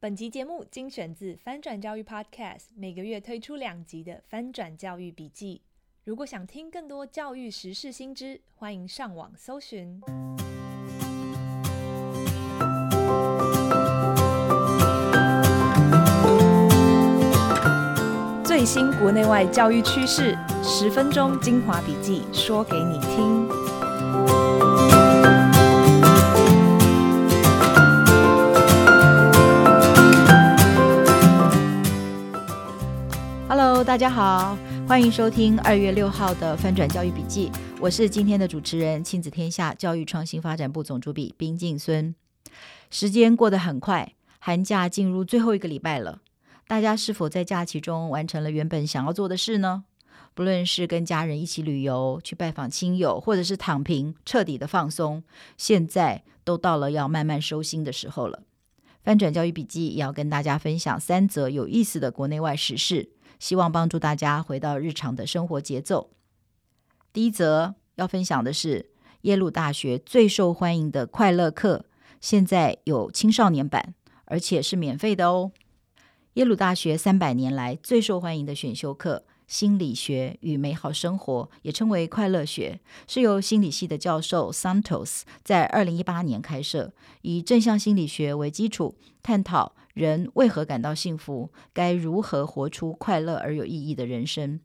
本集节目精选自翻转教育 Podcast，每个月推出两集的翻转教育笔记。如果想听更多教育时事新知，欢迎上网搜寻。最新国内外教育趋势，十分钟精华笔记，说给你听。大家好，欢迎收听二月六号的翻转教育笔记。我是今天的主持人，亲子天下教育创新发展部总主笔冰静孙。时间过得很快，寒假进入最后一个礼拜了。大家是否在假期中完成了原本想要做的事呢？不论是跟家人一起旅游、去拜访亲友，或者是躺平彻底的放松，现在都到了要慢慢收心的时候了。翻转教育笔记也要跟大家分享三则有意思的国内外时事。希望帮助大家回到日常的生活节奏。第一则要分享的是耶鲁大学最受欢迎的快乐课，现在有青少年版，而且是免费的哦。耶鲁大学三百年来最受欢迎的选修课——心理学与美好生活，也称为快乐学，是由心理系的教授 Santos 在二零一八年开设，以正向心理学为基础，探讨。人为何感到幸福？该如何活出快乐而有意义的人生？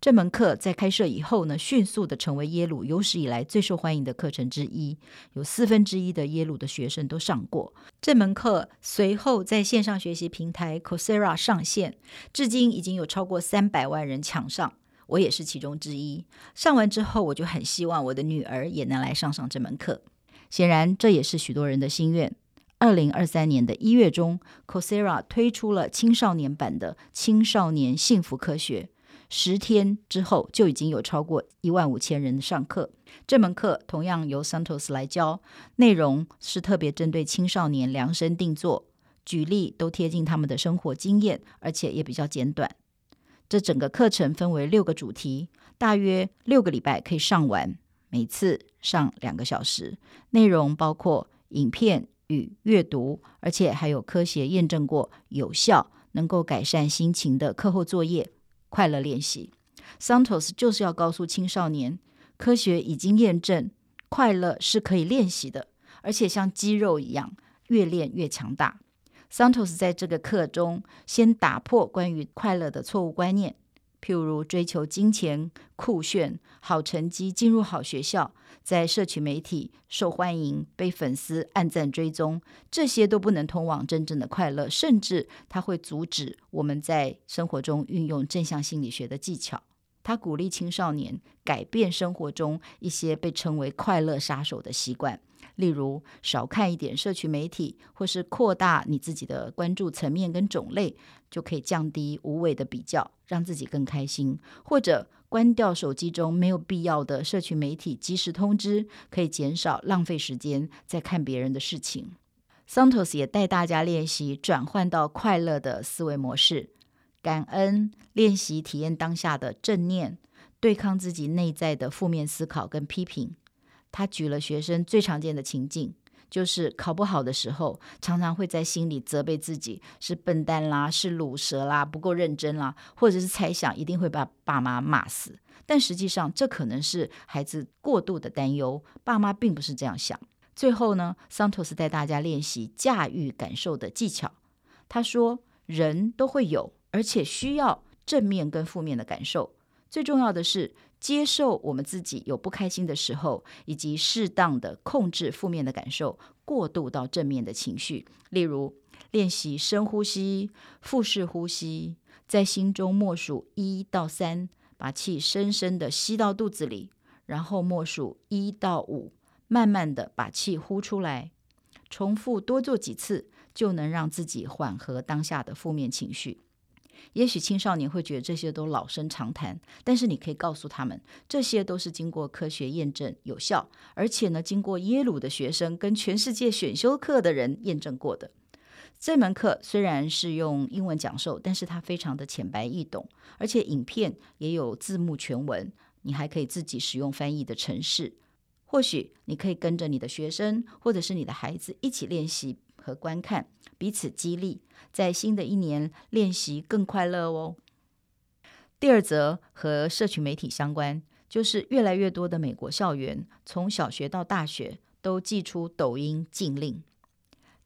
这门课在开设以后呢，迅速的成为耶鲁有史以来最受欢迎的课程之一，有四分之一的耶鲁的学生都上过这门课。随后在线上学习平台 Coursera 上线，至今已经有超过三百万人抢上，我也是其中之一。上完之后，我就很希望我的女儿也能来上上这门课。显然，这也是许多人的心愿。二零二三年的一月中，Coursera 推出了青少年版的青少年幸福科学。十天之后，就已经有超过一万五千人上课。这门课同样由 Santos 来教，内容是特别针对青少年量身定做，举例都贴近他们的生活经验，而且也比较简短。这整个课程分为六个主题，大约六个礼拜可以上完，每次上两个小时。内容包括影片。与阅读，而且还有科学验证过有效，能够改善心情的课后作业快乐练习。Santos 就是要告诉青少年，科学已经验证快乐是可以练习的，而且像肌肉一样，越练越强大。Santos 在这个课中先打破关于快乐的错误观念。譬如追求金钱、酷炫、好成绩、进入好学校，在社群媒体受欢迎、被粉丝暗赞追踪，这些都不能通往真正的快乐，甚至它会阻止我们在生活中运用正向心理学的技巧。他鼓励青少年改变生活中一些被称为“快乐杀手”的习惯。例如，少看一点社群媒体，或是扩大你自己的关注层面跟种类，就可以降低无谓的比较，让自己更开心。或者关掉手机中没有必要的社群媒体即时通知，可以减少浪费时间在看别人的事情。Santos 也带大家练习转换到快乐的思维模式，感恩，练习体验当下的正念，对抗自己内在的负面思考跟批评。他举了学生最常见的情境，就是考不好的时候，常常会在心里责备自己是笨蛋啦，是鲁蛇啦，不够认真啦，或者是猜想一定会把爸妈骂死。但实际上，这可能是孩子过度的担忧，爸妈并不是这样想。最后呢，桑托斯带大家练习驾驭感受的技巧。他说，人都会有，而且需要正面跟负面的感受。最重要的是，接受我们自己有不开心的时候，以及适当的控制负面的感受，过渡到正面的情绪。例如，练习深呼吸、腹式呼吸，在心中默数一到三，把气深深的吸到肚子里，然后默数一到五，慢慢的把气呼出来。重复多做几次，就能让自己缓和当下的负面情绪。也许青少年会觉得这些都老生常谈，但是你可以告诉他们，这些都是经过科学验证有效，而且呢，经过耶鲁的学生跟全世界选修课的人验证过的。这门课虽然是用英文讲授，但是它非常的浅白易懂，而且影片也有字幕全文，你还可以自己使用翻译的程式。或许你可以跟着你的学生或者是你的孩子一起练习。和观看，彼此激励，在新的一年练习更快乐哦。第二则和社群媒体相关，就是越来越多的美国校园，从小学到大学都祭出抖音禁令。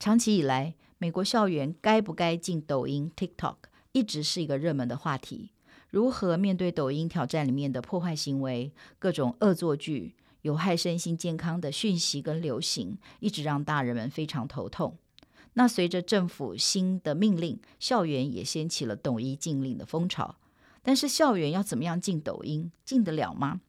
长期以来，美国校园该不该禁抖音 TikTok，一直是一个热门的话题。如何面对抖音挑战里面的破坏行为、各种恶作剧、有害身心健康的讯息跟流行，一直让大人们非常头痛。那随着政府新的命令，校园也掀起了抖音禁令的风潮。但是校园要怎么样禁抖音？禁得了吗？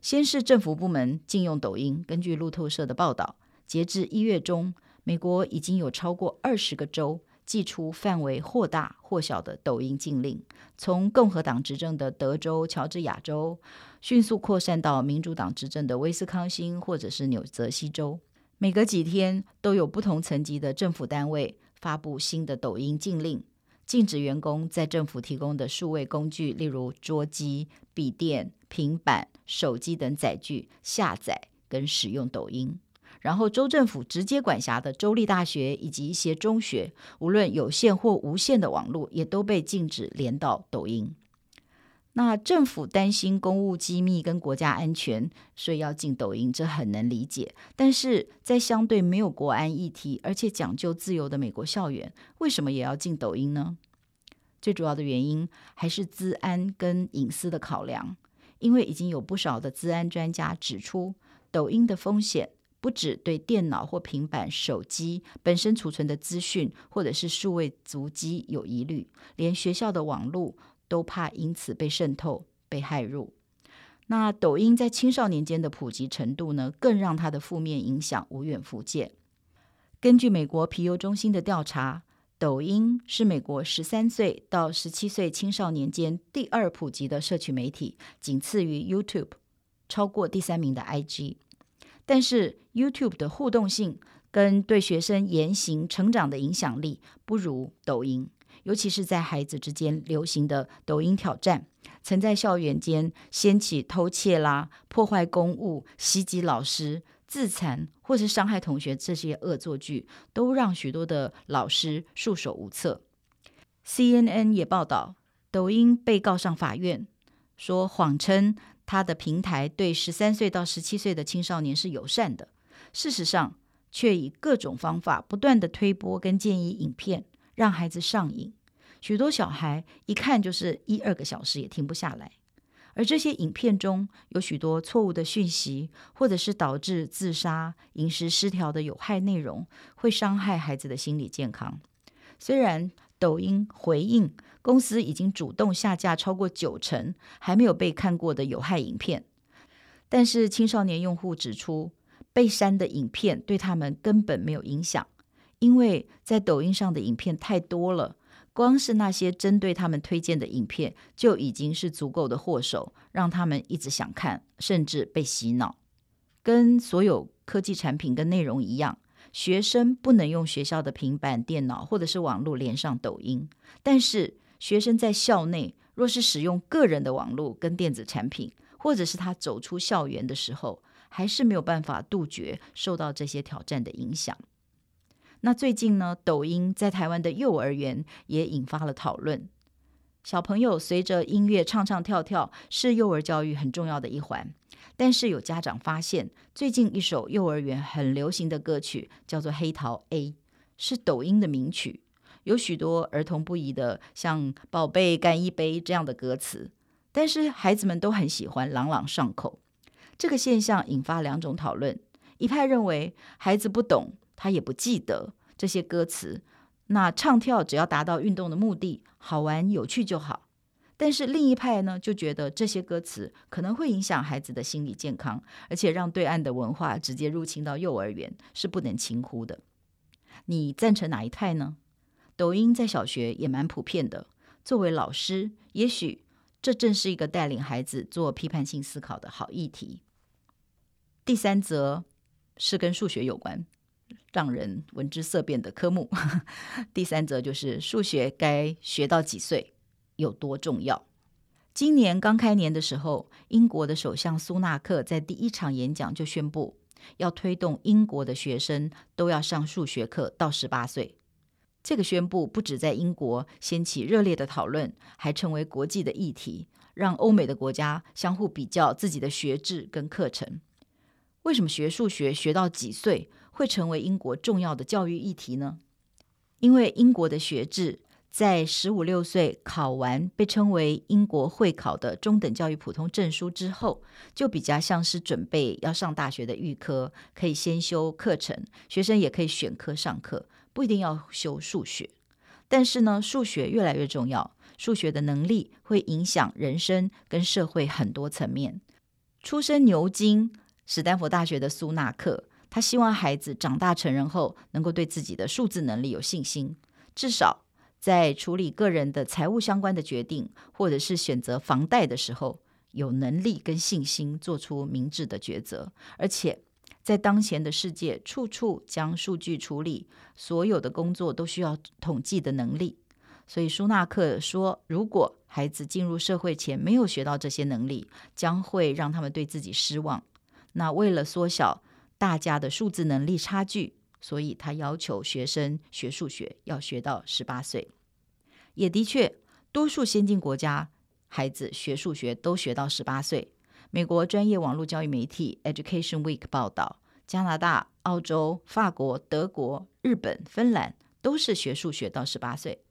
先是政府部门禁用抖音。根据路透社的报道，截至一月中，美国已经有超过二十个州祭出范围或大或小的抖音禁令，从共和党执政的德州、乔治亚州，迅速扩散到民主党执政的威斯康星或者是纽泽西州。每隔几天都有不同层级的政府单位发布新的抖音禁令。禁止员工在政府提供的数位工具，例如桌机、笔电、平板、手机等载具下载跟使用抖音。然后，州政府直接管辖的州立大学以及一些中学，无论有线或无线的网络，也都被禁止连到抖音。那政府担心公务机密跟国家安全，所以要禁抖音，这很能理解。但是在相对没有国安议题，而且讲究自由的美国校园，为什么也要禁抖音呢？最主要的原因还是资安跟隐私的考量。因为已经有不少的资安专家指出，抖音的风险不止对电脑或平板、手机本身储存的资讯，或者是数位足迹有疑虑，连学校的网络。都怕因此被渗透、被害入。那抖音在青少年间的普及程度呢，更让它的负面影响无远弗届。根据美国皮尤中心的调查，抖音是美国十三岁到十七岁青少年间第二普及的社群媒体，仅次于 YouTube，超过第三名的 IG。但是 YouTube 的互动性跟对学生言行成长的影响力不如抖音。尤其是在孩子之间流行的抖音挑战，曾在校园间掀起偷窃啦、破坏公物、袭击老师、自残或是伤害同学这些恶作剧，都让许多的老师束手无策。CNN 也报道，抖音被告上法院，说谎称他的平台对十三岁到十七岁的青少年是友善的，事实上却以各种方法不断地推播跟建议影片。让孩子上瘾，许多小孩一看就是一二个小时也停不下来。而这些影片中有许多错误的讯息，或者是导致自杀、饮食失调的有害内容，会伤害孩子的心理健康。虽然抖音回应公司已经主动下架超过九成还没有被看过的有害影片，但是青少年用户指出，被删的影片对他们根本没有影响。因为在抖音上的影片太多了，光是那些针对他们推荐的影片就已经是足够的祸首，让他们一直想看，甚至被洗脑。跟所有科技产品跟内容一样，学生不能用学校的平板电脑或者是网络连上抖音，但是学生在校内若是使用个人的网络跟电子产品，或者是他走出校园的时候，还是没有办法杜绝受到这些挑战的影响。那最近呢，抖音在台湾的幼儿园也引发了讨论。小朋友随着音乐唱唱跳跳是幼儿教育很重要的一环，但是有家长发现，最近一首幼儿园很流行的歌曲叫做《黑桃 A》，是抖音的名曲，有许多儿童不宜的像“宝贝干一杯”这样的歌词，但是孩子们都很喜欢，朗朗上口。这个现象引发两种讨论，一派认为孩子不懂。他也不记得这些歌词，那唱跳只要达到运动的目的，好玩有趣就好。但是另一派呢，就觉得这些歌词可能会影响孩子的心理健康，而且让对岸的文化直接入侵到幼儿园，是不能轻忽的。你赞成哪一派呢？抖音在小学也蛮普遍的，作为老师，也许这正是一个带领孩子做批判性思考的好议题。第三则是跟数学有关。让人闻之色变的科目。第三则就是数学该学到几岁，有多重要。今年刚开年的时候，英国的首相苏纳克在第一场演讲就宣布，要推动英国的学生都要上数学课到十八岁。这个宣布不止在英国掀起热烈的讨论，还成为国际的议题，让欧美的国家相互比较自己的学制跟课程。为什么学数学学到几岁会成为英国重要的教育议题呢？因为英国的学制在十五六岁考完被称为英国会考的中等教育普通证书之后，就比较像是准备要上大学的预科，可以先修课程，学生也可以选科上课。不一定要修数学，但是呢，数学越来越重要。数学的能力会影响人生跟社会很多层面。出身牛津、史丹佛大学的苏纳克，他希望孩子长大成人后能够对自己的数字能力有信心，至少在处理个人的财务相关的决定，或者是选择房贷的时候，有能力跟信心做出明智的抉择，而且。在当前的世界，处处将数据处理，所有的工作都需要统计的能力。所以舒纳克说，如果孩子进入社会前没有学到这些能力，将会让他们对自己失望。那为了缩小大家的数字能力差距，所以他要求学生学数学要学到十八岁。也的确，多数先进国家孩子学数学都学到十八岁。美国专业网络教育媒体 Education Week 报道，加拿大、澳洲、法国、德国、日本、芬兰都是学数学到十八岁。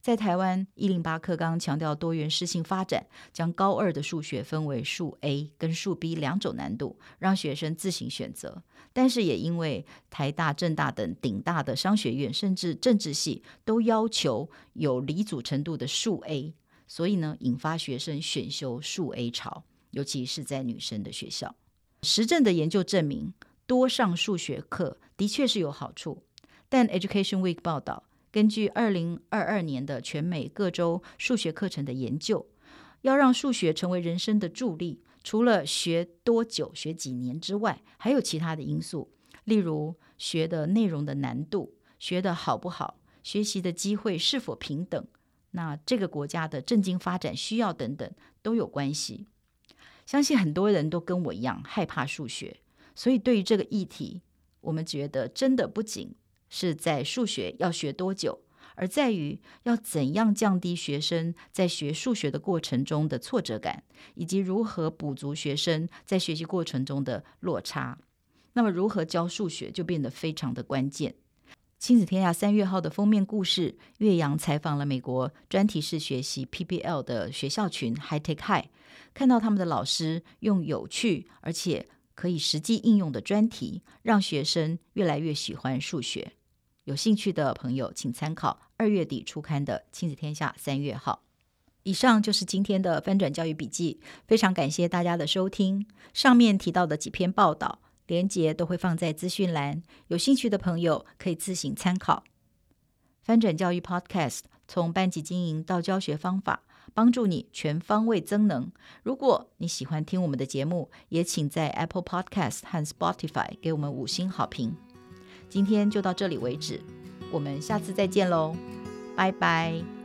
在台湾，一零八课纲强调多元适性发展，将高二的数学分为数 A 跟数 B 两种难度，让学生自行选择。但是也因为台大、政大等顶大的商学院，甚至政治系都要求有理组程度的数 A，所以呢，引发学生选修数 A 潮。尤其是在女生的学校，实证的研究证明，多上数学课的确是有好处。但 Education Week 报道，根据二零二二年的全美各州数学课程的研究，要让数学成为人生的助力，除了学多久、学几年之外，还有其他的因素，例如学的内容的难度、学的好不好、学习的机会是否平等，那这个国家的政经发展需要等等都有关系。相信很多人都跟我一样害怕数学，所以对于这个议题，我们觉得真的不仅是在数学要学多久，而在于要怎样降低学生在学数学的过程中的挫折感，以及如何补足学生在学习过程中的落差。那么，如何教数学就变得非常的关键。亲子天下三月号的封面故事，岳阳采访了美国专题式学习 PBL 的学校群 High Tech High，看到他们的老师用有趣而且可以实际应用的专题，让学生越来越喜欢数学。有兴趣的朋友，请参考二月底出刊的亲子天下三月号。以上就是今天的翻转教育笔记，非常感谢大家的收听。上面提到的几篇报道。连结都会放在资讯栏，有兴趣的朋友可以自行参考。翻转教育 Podcast 从班级经营到教学方法，帮助你全方位增能。如果你喜欢听我们的节目，也请在 Apple Podcast 和 Spotify 给我们五星好评。今天就到这里为止，我们下次再见喽，拜拜。